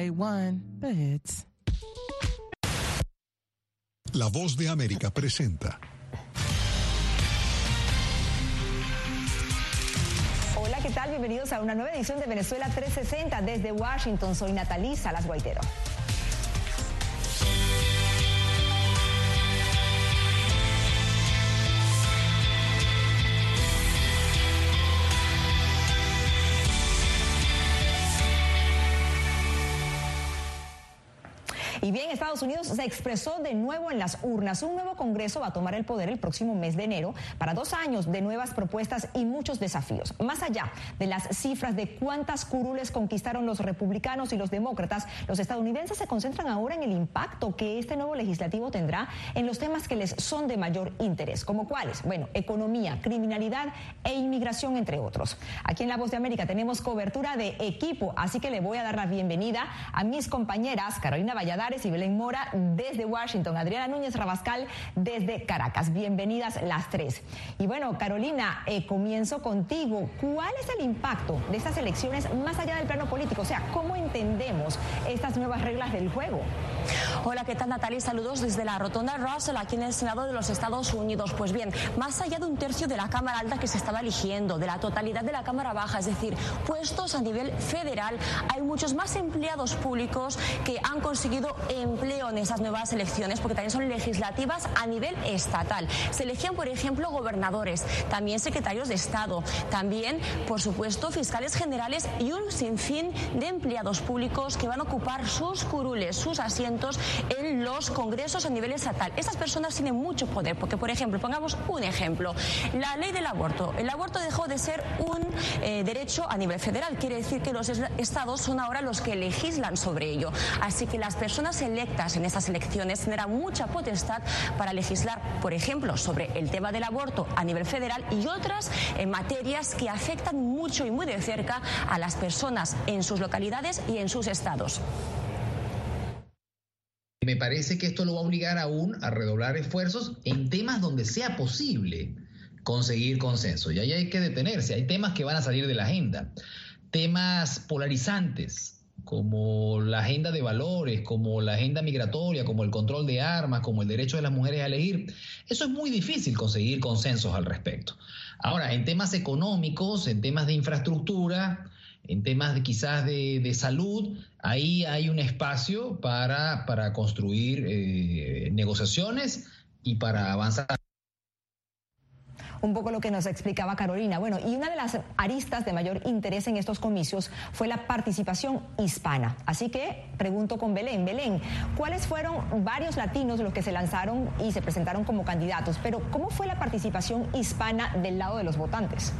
way one, but hits. La voz de América presenta. Hola, ¿qué tal? Bienvenidos a una nueva edición de Venezuela 360 desde Washington. Soy Natalisa Las Guaitero. Y bien, Estados Unidos se expresó de nuevo en las urnas. Un nuevo Congreso va a tomar el poder el próximo mes de enero para dos años de nuevas propuestas y muchos desafíos. Más allá de las cifras de cuántas curules conquistaron los republicanos y los demócratas, los estadounidenses se concentran ahora en el impacto que este nuevo legislativo tendrá en los temas que les son de mayor interés, como cuáles, bueno, economía, criminalidad e inmigración, entre otros. Aquí en La Voz de América tenemos cobertura de equipo, así que le voy a dar la bienvenida a mis compañeras Carolina Valladares y Belén Mora desde Washington, Adriana Núñez Rabascal desde Caracas. Bienvenidas las tres. Y bueno, Carolina, eh, comienzo contigo. ¿Cuál es el impacto de estas elecciones más allá del plano político? O sea, ¿cómo entendemos estas nuevas reglas del juego? Hola, ¿qué tal Natalia? Saludos desde la Rotonda Russell, aquí en el Senado de los Estados Unidos. Pues bien, más allá de un tercio de la Cámara Alta que se estaba eligiendo, de la totalidad de la Cámara Baja, es decir, puestos a nivel federal, hay muchos más empleados públicos que han conseguido empleo en esas nuevas elecciones, porque también son legislativas a nivel estatal. Se elegían, por ejemplo, gobernadores, también secretarios de Estado, también, por supuesto, fiscales generales y un sinfín de empleados públicos que van a ocupar sus curules, sus asientos en los congresos a nivel estatal. Estas personas tienen mucho poder, porque, por ejemplo, pongamos un ejemplo, la ley del aborto. El aborto dejó de ser un eh, derecho a nivel federal, quiere decir que los estados son ahora los que legislan sobre ello. Así que las personas electas en estas elecciones tendrán mucha potestad para legislar, por ejemplo, sobre el tema del aborto a nivel federal y otras en materias que afectan mucho y muy de cerca a las personas en sus localidades y en sus estados. Me parece que esto lo va a obligar aún a redoblar esfuerzos en temas donde sea posible conseguir consenso. Y ahí hay que detenerse. Hay temas que van a salir de la agenda. Temas polarizantes, como la agenda de valores, como la agenda migratoria, como el control de armas, como el derecho de las mujeres a elegir, eso es muy difícil conseguir consensos al respecto. Ahora, en temas económicos, en temas de infraestructura, en temas de, quizás de, salud, ahí hay un espacio para, para construir eh, negociaciones y para avanzar un poco lo que nos explicaba Carolina. Bueno, y una de las aristas de mayor interés en estos comicios fue la participación hispana. Así que pregunto con Belén, Belén, ¿cuáles fueron varios latinos los que se lanzaron y se presentaron como candidatos? Pero ¿cómo fue la participación hispana del lado de los votantes?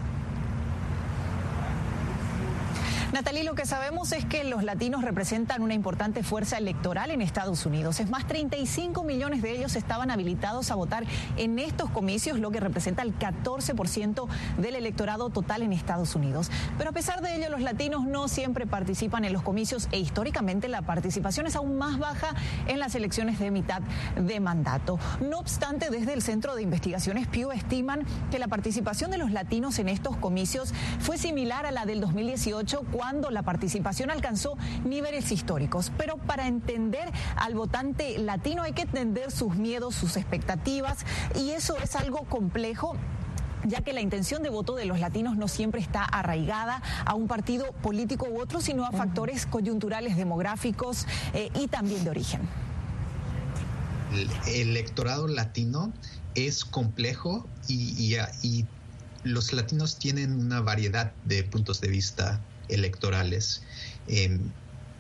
Natalie, lo que sabemos es que los latinos representan una importante fuerza electoral en Estados Unidos. Es más, 35 millones de ellos estaban habilitados a votar en estos comicios, lo que representa el 14% del electorado total en Estados Unidos. Pero a pesar de ello, los latinos no siempre participan en los comicios e históricamente la participación es aún más baja en las elecciones de mitad de mandato. No obstante, desde el Centro de Investigaciones Pew estiman que la participación de los latinos en estos comicios fue similar a la del 2018 cuando la participación alcanzó niveles históricos. Pero para entender al votante latino hay que entender sus miedos, sus expectativas y eso es algo complejo ya que la intención de voto de los latinos no siempre está arraigada a un partido político u otro, sino a factores coyunturales demográficos eh, y también de origen. El electorado latino es complejo y, y los latinos tienen una variedad de puntos de vista electorales. Em,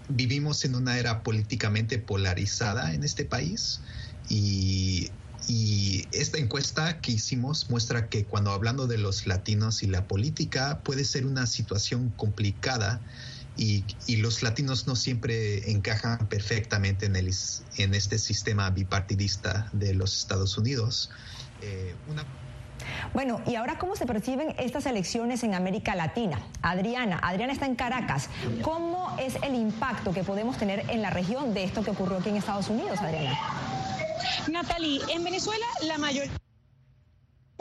vivimos en una era políticamente polarizada en este país y, esta encuesta que hicimos muestra que cuando hablando de los latinos y la política puede ser una situación complicada y, los latinos no siempre encajan perfectamente en, el, en este sistema bipartidista de los Estados Unidos. Eh, bueno, y ahora, ¿cómo se perciben estas elecciones en América Latina? Adriana, Adriana está en Caracas. ¿Cómo es el impacto que podemos tener en la región de esto que ocurrió aquí en Estados Unidos, Adriana? Natalie, en Venezuela la mayoría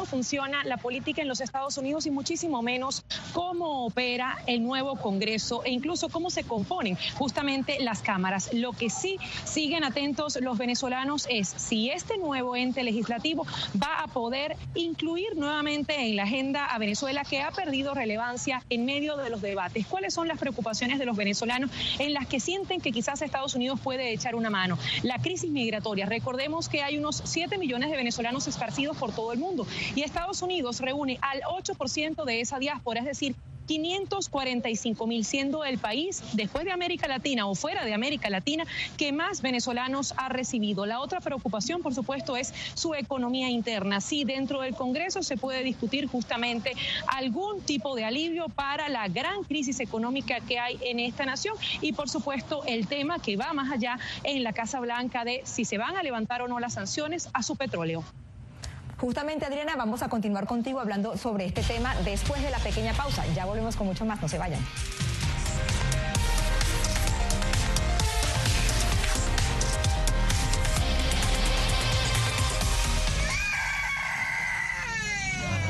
funciona la política en los Estados Unidos y muchísimo menos cómo opera el nuevo Congreso e incluso cómo se componen justamente las cámaras. Lo que sí siguen atentos los venezolanos es si este nuevo ente legislativo va a poder incluir nuevamente en la agenda a Venezuela que ha perdido relevancia en medio de los debates. ¿Cuáles son las preocupaciones de los venezolanos en las que sienten que quizás Estados Unidos puede echar una mano? La crisis migratoria. Recordemos que hay unos 7 millones de venezolanos esparcidos por todo el mundo y Estados Unidos reúne al 8% de esa diáspora, es decir, 545 mil, siendo el país, después de América Latina o fuera de América Latina, que más venezolanos ha recibido. La otra preocupación, por supuesto, es su economía interna. Si dentro del Congreso se puede discutir justamente algún tipo de alivio para la gran crisis económica que hay en esta nación y, por supuesto, el tema que va más allá en la Casa Blanca de si se van a levantar o no las sanciones a su petróleo. Justamente, Adriana, vamos a continuar contigo hablando sobre este tema después de la pequeña pausa. Ya volvemos con mucho más, no se vayan.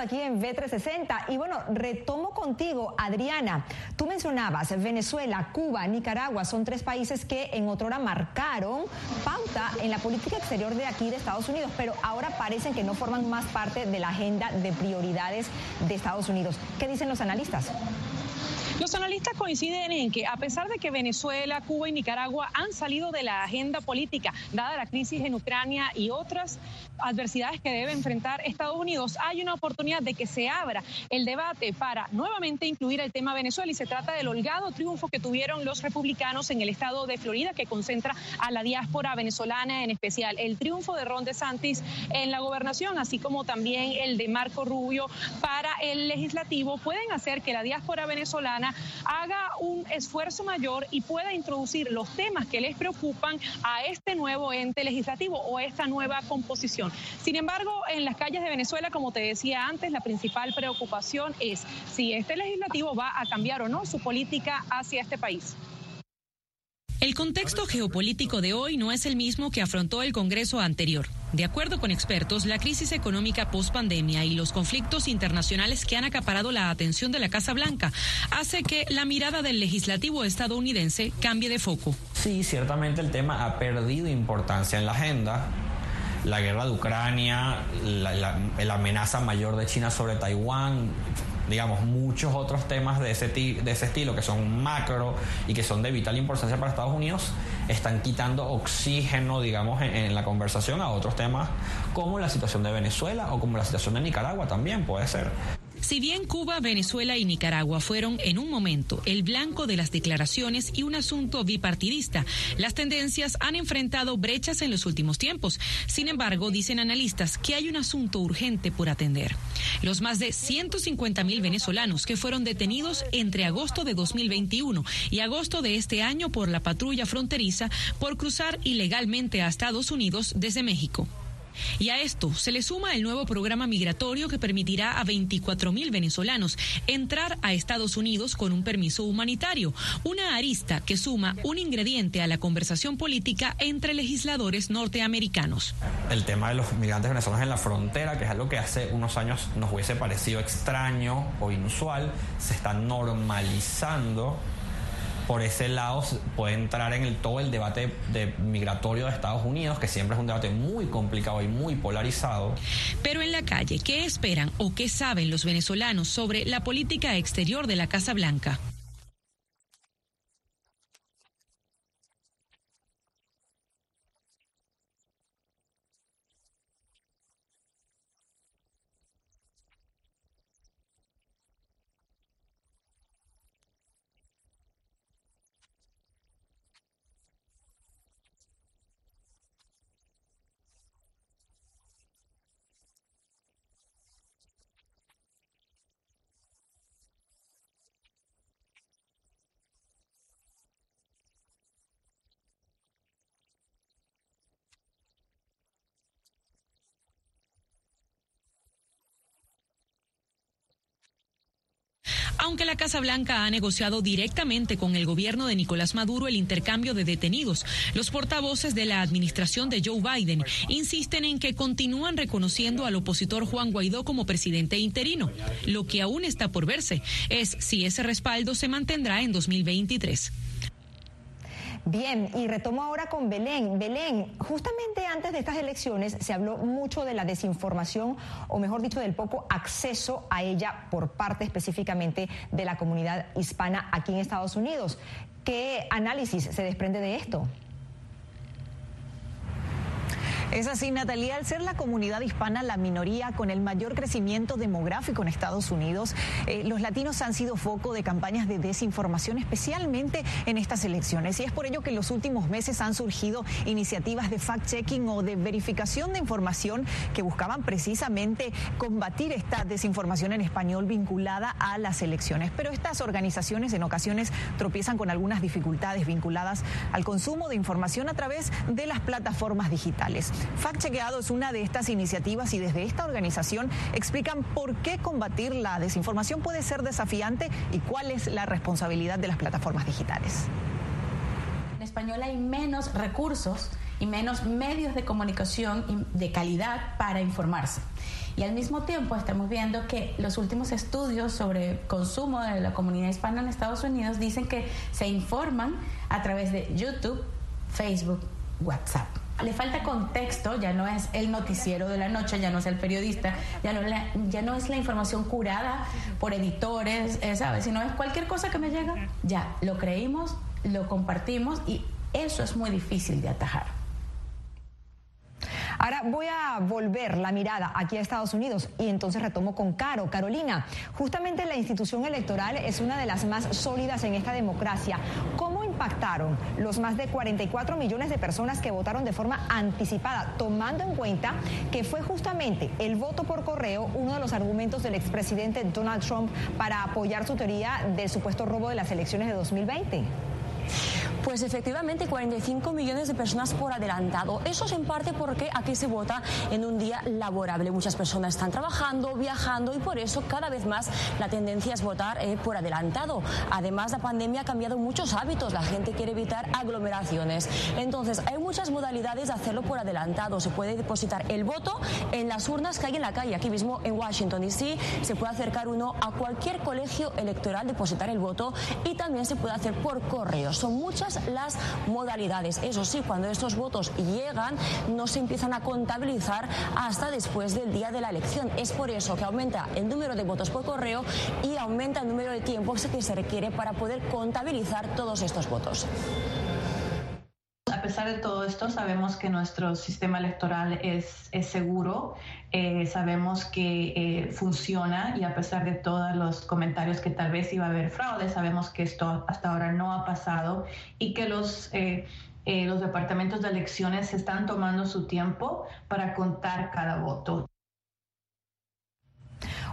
Aquí en V360 y bueno, retomo contigo, Adriana. Tú mencionabas Venezuela, Cuba, Nicaragua, son tres países que en otra hora marcaron pauta en la política exterior de aquí de Estados Unidos, pero ahora parecen que no forman más parte de la agenda de prioridades de Estados Unidos. ¿Qué dicen los analistas? Los analistas coinciden en que a pesar de que Venezuela, Cuba y Nicaragua han salido de la agenda política, dada la crisis en Ucrania y otras adversidades que debe enfrentar Estados Unidos, hay una oportunidad de que se abra el debate para nuevamente incluir el tema Venezuela y se trata del holgado triunfo que tuvieron los republicanos en el estado de Florida que concentra a la diáspora venezolana en especial. El triunfo de Ron DeSantis en la gobernación, así como también el de Marco Rubio para el legislativo, pueden hacer que la diáspora venezolana haga un esfuerzo mayor y pueda introducir los temas que les preocupan a este nuevo ente legislativo o esta nueva composición. Sin embargo, en las calles de Venezuela, como te decía antes, la principal preocupación es si este legislativo va a cambiar o no su política hacia este país. El contexto geopolítico de hoy no es el mismo que afrontó el Congreso anterior. De acuerdo con expertos, la crisis económica post-pandemia y los conflictos internacionales que han acaparado la atención de la Casa Blanca hace que la mirada del legislativo estadounidense cambie de foco. Sí, ciertamente el tema ha perdido importancia en la agenda. La guerra de Ucrania, la, amenaza mayor de China sobre Taiwán, digamos, muchos otros temas de ese, de ese estilo que son macro y que son de vital importancia para Estados Unidos, están quitando oxígeno, digamos, en, la conversación a otros temas como la situación de Venezuela o como la situación de Nicaragua también puede ser. Si bien Cuba, Venezuela y Nicaragua fueron en un momento el blanco de las declaraciones y un asunto bipartidista, las tendencias han enfrentado brechas en los últimos tiempos. Sin embargo, dicen analistas que hay un asunto urgente por atender. Los más de 150 mil venezolanos que fueron detenidos entre agosto de 2021 y agosto de este año por la patrulla fronteriza por cruzar ilegalmente a Estados Unidos desde México. Y a esto se le suma el nuevo programa migratorio que permitirá a 24 mil venezolanos entrar a Estados Unidos con un permiso humanitario, una arista que suma un ingrediente a la conversación política entre legisladores norteamericanos. El tema de los migrantes venezolanos en la frontera, que es algo que hace unos años nos hubiese parecido extraño o inusual, se está normalizando por ese lado puede entrar en el, todo el debate de migratorio de Estados Unidos, que siempre es un debate muy complicado y muy polarizado. Pero en la calle, ¿qué esperan o qué saben los venezolanos sobre la política exterior de la Casa Blanca? Aunque la Casa Blanca ha negociado directamente con el gobierno de Nicolás Maduro el intercambio de detenidos, los portavoces de la administración de Joe Biden insisten en que continúan reconociendo al opositor Juan Guaidó como presidente interino. Lo que aún está por verse es si ese respaldo se mantendrá en 2023. Bien, y retomo ahora con Belén. Belén, justamente antes de estas elecciones se habló mucho de la desinformación, o mejor dicho, del poco acceso a ella por parte específicamente de la comunidad hispana aquí en Estados Unidos. ¿Qué análisis se desprende de esto? Es así, Natalia, al ser la comunidad hispana la minoría con el mayor crecimiento demográfico en Estados Unidos, eh, los latinos han sido foco de campañas de desinformación, especialmente en estas elecciones. Y es por ello que en los últimos meses han surgido iniciativas de fact-checking o de verificación de información que buscaban precisamente combatir esta desinformación en español vinculada a las elecciones. Pero estas organizaciones en ocasiones tropiezan con algunas dificultades vinculadas al consumo de información a través de las plataformas digitales. Fact Chequeado es una de estas iniciativas y desde esta organización explican por qué combatir la desinformación puede ser desafiante y cuál es la responsabilidad de las plataformas digitales. En español hay menos recursos y menos medios de comunicación de calidad para informarse. Y al mismo tiempo estamos viendo que los últimos estudios sobre consumo de la comunidad hispana en Estados Unidos dicen que se informan a través de YouTube, Facebook, WhatsApp le falta contexto, ya no es el noticiero de la noche, ya no es el periodista, ya no, ya no es la información curada por editores, eh, ¿sabes? Sino es cualquier cosa que me llega, ya, lo creímos, lo compartimos y eso es muy difícil de atajar. Ahora voy a volver la mirada aquí a Estados Unidos y entonces retomo con Caro. Carolina, justamente la institución electoral es una de las más sólidas en esta democracia. ¿Cómo impactaron los más de 44 millones de personas que votaron de forma anticipada, tomando en cuenta que fue justamente el voto por correo uno de los argumentos del expresidente Donald Trump para apoyar su teoría del supuesto robo de las elecciones de 2020? Pues efectivamente, 45 millones de personas por adelantado. Eso es en parte porque aquí se vota en un día laborable. Muchas personas están trabajando, viajando y por eso cada vez más la tendencia es votar eh, por adelantado. Además, la pandemia ha cambiado muchos hábitos. La gente quiere evitar aglomeraciones. Entonces, hay muchas modalidades de hacerlo por adelantado. Se puede depositar el voto en las urnas que hay en la calle. Aquí mismo en Washington DC se puede acercar uno a cualquier colegio electoral, depositar el voto y también se puede hacer por correo. Son muchas las modalidades. Eso sí, cuando estos votos llegan, no se empiezan a contabilizar hasta después del día de la elección. Es por eso que aumenta el número de votos por correo y aumenta el número de tiempos que se requiere para poder contabilizar todos estos votos. A pesar de todo esto, sabemos que nuestro sistema electoral es, es seguro, eh, sabemos que eh, funciona y a pesar de todos los comentarios que tal vez iba a haber fraude, sabemos que esto hasta ahora no ha pasado y que los... Eh, los departamentos de elecciones están tomando su tiempo para contar cada voto.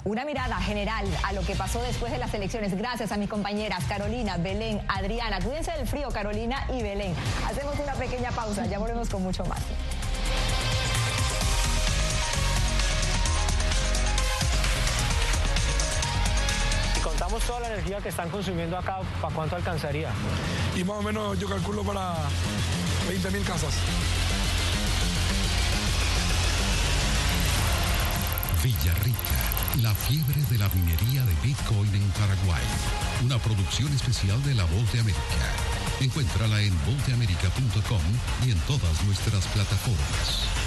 Una mirada general a lo que pasó después de las elecciones. Gracias a mis compañeras Carolina, Belén, Adriana. Cuídense del frío, Carolina y Belén. Hacemos una pequeña pausa, ya volvemos con mucho más. Si contamos toda la energía que están consumiendo acá, ¿para cuánto alcanzaría? Y más o menos yo calculo para 20 mil casas. Villarrica la fiebre de la minería de Bitcoin en Paraguay. Una producción especial de La Voz de América. Encuéntrala en vozdeamerica.com y en todas nuestras plataformas.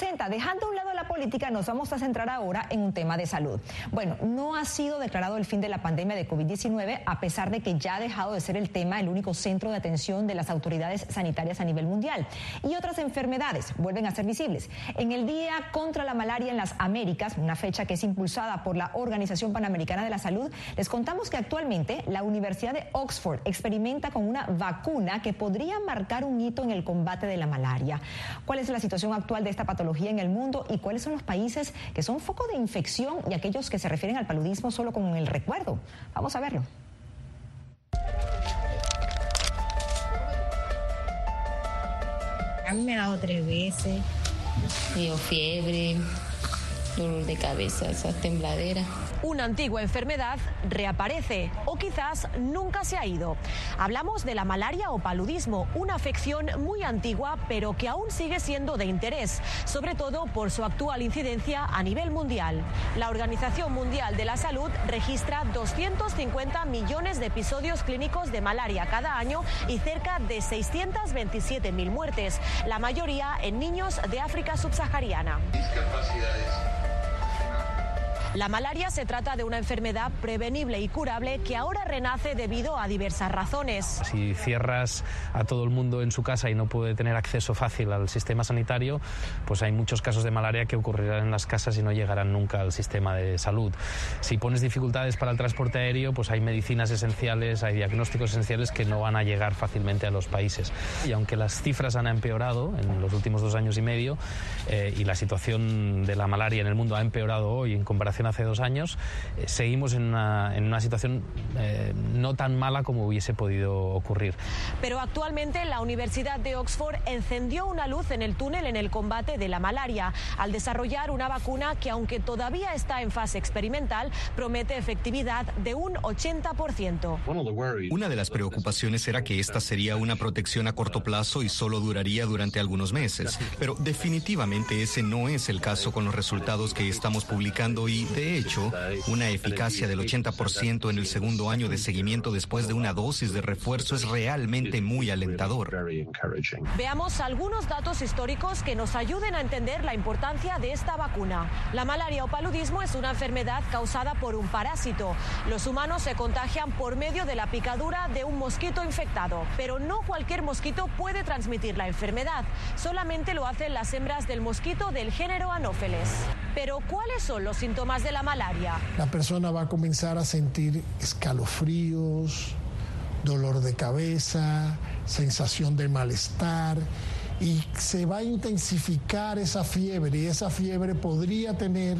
60, dejando a un lado la política, nos vamos a centrar ahora en un tema de salud. Bueno, no ha sido declarado el fin de la pandemia de COVID-19, a pesar de que ya ha dejado de ser el tema el único centro de atención de las autoridades sanitarias a nivel mundial. Y otras enfermedades vuelven a ser visibles. En el Día contra la Malaria en las Américas, una fecha que es impulsada por la Organización Panamericana de la Salud, les contamos que actualmente la Universidad de Oxford experimenta con una vacuna que podría marcar un hito en el combate de la malaria. ¿Cuál es la situación actual de esta patología en el mundo y cuáles son los países que son foco de infección y aquellos que se refieren al paludismo solo con el recuerdo. Vamos a verlo. A mí me ha dado tres veces, me dio fiebre, dolor de cabeza, esa tembladera una antigua enfermedad reaparece o quizás nunca se ha ido. Hablamos de la malaria o paludismo, una afección muy antigua pero que aún sigue siendo de interés, sobre todo por su actual incidencia a nivel mundial. La Organización Mundial de la Salud registra 250 millones de episodios clínicos de malaria cada año y cerca de 627.000 muertes, la mayoría en niños de África subsahariana. La malaria se trata de una enfermedad prevenible y curable que ahora renace debido a diversas razones. Si cierras a todo el mundo en su casa y no puede tener acceso fácil al sistema sanitario, pues hay muchos casos de malaria que ocurrirán en las casas y no llegarán nunca al sistema de salud. Si pones dificultades para el transporte aéreo, pues hay medicinas esenciales, hay diagnósticos esenciales que no van a llegar fácilmente a los países. Y aunque las cifras han empeorado en los últimos dos años y medio eh, y la situación de la malaria en el mundo ha empeorado hoy en comparación hace dos años, eh, seguimos en una, en una situación eh, no tan mala como hubiese podido ocurrir. Pero actualmente la Universidad de Oxford encendió una luz en el túnel en el combate de la malaria al desarrollar una vacuna que, aunque todavía está en fase experimental, promete efectividad de un 80%. Una de las preocupaciones era que esta sería una protección a corto plazo y solo duraría durante algunos meses, pero definitivamente ese no es el caso con los resultados que estamos publicando y, de hecho, una eficacia del 80% en el segundo año de seguimiento después de una dosis de refuerzo es realmente muy alentador. Veamos algunos datos históricos que nos ayuden a entender la importancia de esta vacuna. La malaria o paludismo es una enfermedad causada por un parásito. Los humanos se contagian por medio de la picadura de un mosquito infectado, pero no cualquier mosquito puede transmitir la enfermedad. Solamente lo hacen las hembras del mosquito del género Anopheles. Pero ¿cuáles son los síntomas de la malaria? La persona va a comenzar a sentir escalofríos, dolor de cabeza, sensación de malestar y se va a intensificar esa fiebre y esa fiebre podría tener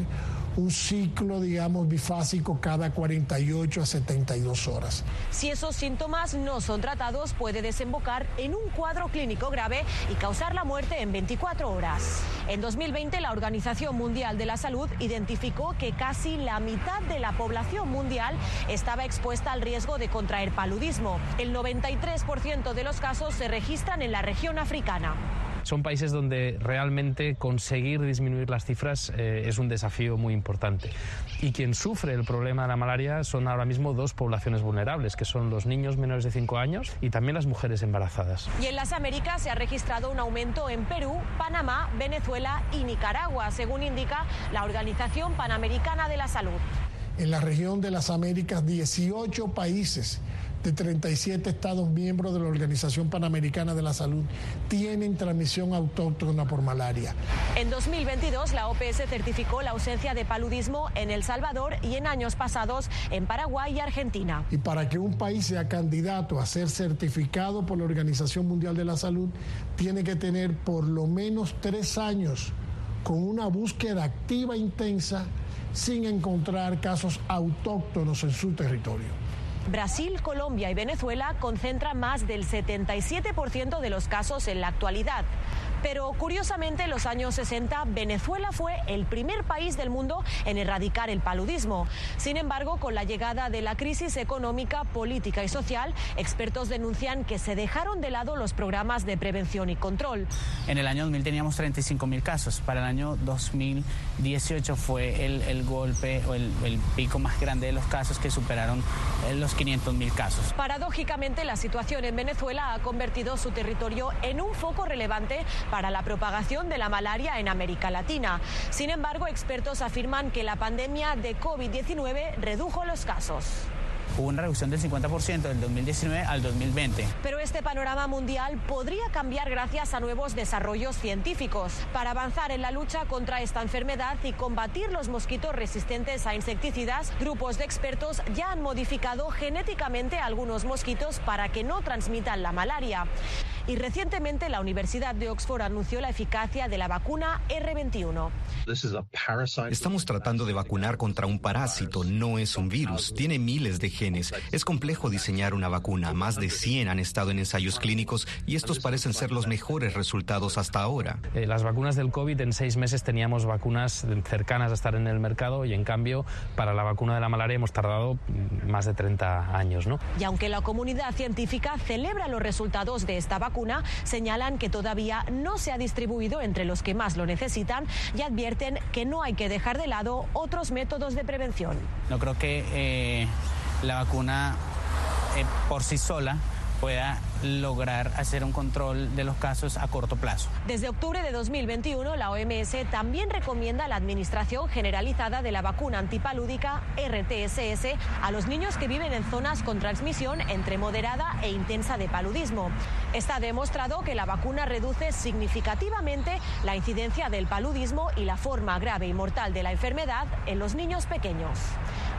un ciclo, digamos, bifásico cada 48 a 72 horas. Si esos síntomas no son tratados, puede desembocar en un cuadro clínico grave y causar la muerte en 24 horas. En 2020, la Organización Mundial de la Salud identificó que casi la mitad de la población mundial estaba expuesta al riesgo de contraer paludismo. El 93% de los casos se registran en la región africana son países donde realmente conseguir disminuir las cifras eh, es un desafío muy importante. Y quien sufre el problema de la malaria son ahora mismo dos poblaciones vulnerables, que son los niños menores de 5 años y también las mujeres embarazadas. Y en las Américas se ha registrado un aumento en Perú, Panamá, Venezuela y Nicaragua, según indica la Organización Panamericana de la Salud. En la región de las Américas, 18 países de 37 Estados miembros de la Organización Panamericana de la Salud tienen transmisión autóctona por malaria. En 2022, la OPS certificó la ausencia de paludismo en El Salvador y en años pasados en Paraguay y Argentina. Y para que un país sea candidato a ser certificado por la Organización Mundial de la Salud, tiene que tener por lo menos tres años con una búsqueda activa e intensa sin encontrar casos autóctonos en su territorio. Brasil, Colombia y Venezuela concentran más del 77% de los casos en la actualidad. Pero curiosamente, en los años 60, Venezuela fue el primer país del mundo en erradicar el paludismo. Sin embargo, con la llegada de la crisis económica, política y social, expertos denuncian que se dejaron de lado los programas de prevención y control. En el año 2000 teníamos 35 mil casos. Para el año 2018 fue el, golpe o el, el, pico más grande de los casos que superaron eh, los 500 mil casos. Paradójicamente, la situación en Venezuela ha convertido su territorio en un foco relevante para la propagación de la malaria en América Latina. Sin embargo, expertos afirman que la pandemia de COVID-19 redujo los casos hubo una reducción del 50% del 2019 al 2020. Pero este panorama mundial podría cambiar gracias a nuevos desarrollos científicos. Para avanzar en la lucha contra esta enfermedad y combatir los mosquitos resistentes a insecticidas, grupos de expertos ya han modificado genéticamente algunos mosquitos para que no transmitan la malaria. Y recientemente la Universidad de Oxford anunció la eficacia de la vacuna R21. Estamos tratando de vacunar contra un parásito, no es un virus. Tiene miles de genes. Es complejo diseñar una vacuna. Más de 100 han estado en ensayos clínicos y estos parecen ser los mejores resultados hasta ahora. Eh, las vacunas del COVID en seis meses teníamos vacunas cercanas a estar en el mercado y en cambio para la vacuna de la malaria hemos tardado más de 30 años. ¿no? Y aunque la comunidad científica celebra los resultados de esta vacuna, señalan que todavía no se ha distribuido entre los que más lo necesitan y advierten que no hay que dejar de lado otros métodos de prevención. No creo que eh, la vacuna eh, por sí sola pueda lograr hacer un control de los casos a corto plazo. Desde octubre de 2021, la OMS también recomienda la administración generalizada de la vacuna antipalúdica RTSS a los niños que viven en zonas con transmisión entre moderada e intensa de paludismo. Está demostrado que la vacuna reduce significativamente la incidencia del paludismo y la forma grave y mortal de la enfermedad en los niños pequeños.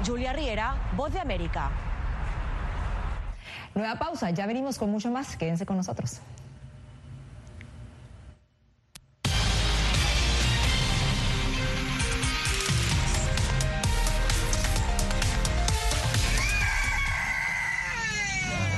Julia Riera, Voz de América. Nueva pausa, ya venimos con mucho más, quédense con nosotros.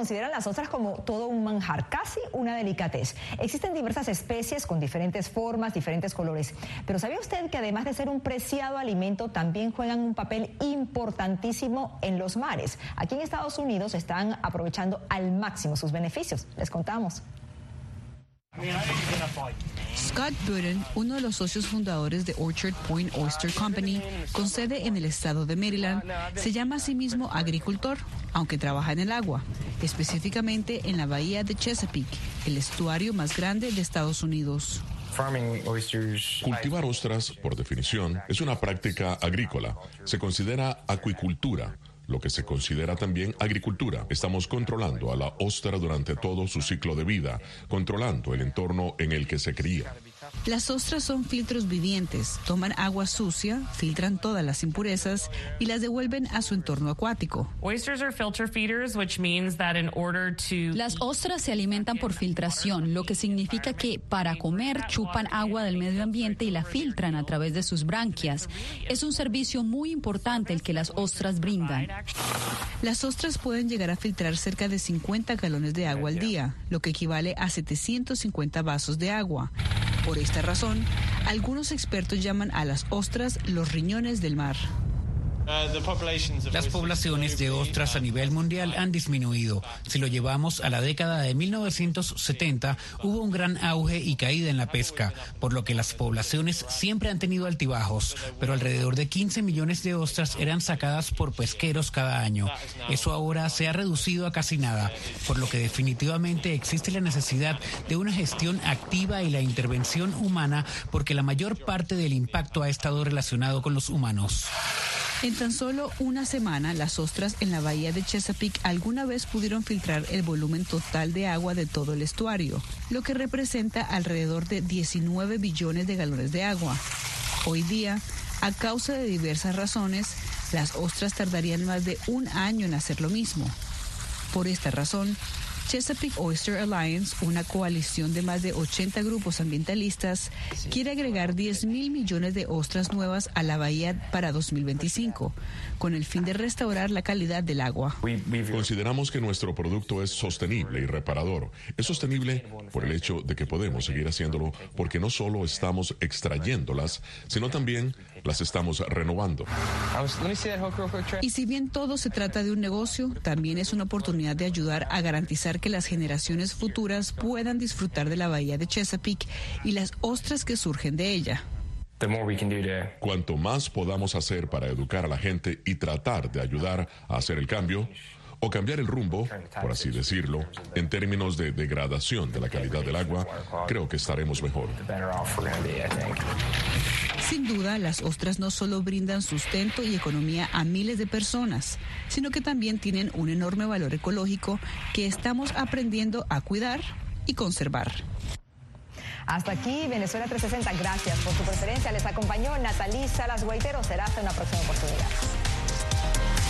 Consideran las ostras como todo un manjar, casi una delicatez. Existen diversas especies con diferentes formas, diferentes colores. Pero ¿sabía usted que además de ser un preciado alimento, también juegan un papel importantísimo en los mares? Aquí en Estados Unidos están aprovechando al máximo sus beneficios. Les contamos. Scott Burden, uno de los socios fundadores de Orchard Point Oyster Company, con sede en el estado de Maryland, se llama a sí mismo agricultor, aunque trabaja en el agua, específicamente en la bahía de Chesapeake, el estuario más grande de Estados Unidos. Cultivar ostras, por definición, es una práctica agrícola. Se considera acuicultura, lo que se considera también agricultura. Estamos controlando a la ostra durante todo su ciclo de vida, controlando el entorno en el que se cría. Las ostras son filtros vivientes, toman agua sucia, filtran todas las impurezas y las devuelven a su entorno acuático. Las ostras se alimentan por filtración, lo que significa que para comer chupan agua del medio ambiente y la filtran a través de sus branquias. Es un servicio muy importante el que las ostras brindan. Las ostras pueden llegar a filtrar cerca de 50 galones de agua al día, lo que equivale a 750 vasos de agua. Por esta razón, algunos expertos llaman a las ostras los riñones del mar. Las poblaciones de ostras a nivel mundial han disminuido. Si lo llevamos a la década de 1970, hubo un gran auge y caída en la pesca, por lo que las poblaciones siempre han tenido altibajos, pero alrededor de 15 millones de ostras eran sacadas por pesqueros cada año. Eso ahora se ha reducido a casi nada, por lo que definitivamente existe la necesidad de una gestión activa y la intervención humana, porque la mayor parte del impacto ha estado relacionado con los humanos. En tan solo una semana, las ostras en la bahía de Chesapeake alguna vez pudieron filtrar el volumen total de agua de todo el estuario, lo que representa alrededor de 19 billones de galones de agua. Hoy día, a causa de diversas razones, las ostras tardarían más de un año en hacer lo mismo. Por esta razón, Chesapeake Oyster Alliance, una coalición de más de 80 grupos ambientalistas, quiere agregar 10 mil millones de ostras nuevas a la bahía para 2025, con el fin de restaurar la calidad del agua. Consideramos que nuestro producto es sostenible y reparador. Es sostenible por el hecho de que podemos seguir haciéndolo porque no solo estamos extrayéndolas, sino también las estamos renovando. Y si bien todo se trata de un negocio, también es una oportunidad de ayudar a garantizar que las generaciones futuras puedan disfrutar de la bahía de Chesapeake y las ostras que surgen de ella. Cuanto más podamos hacer para educar a la gente y tratar de ayudar a hacer el cambio, o cambiar el rumbo, por así decirlo, en términos de degradación de la calidad del agua, creo que estaremos mejor. Sin duda, las ostras no solo brindan sustento y economía a miles de personas, sino que también tienen un enorme valor ecológico que estamos aprendiendo a cuidar y conservar. Hasta aquí Venezuela 360. Gracias por su preferencia. Les acompañó Natalí Salas Guaitero. Será hasta una próxima oportunidad.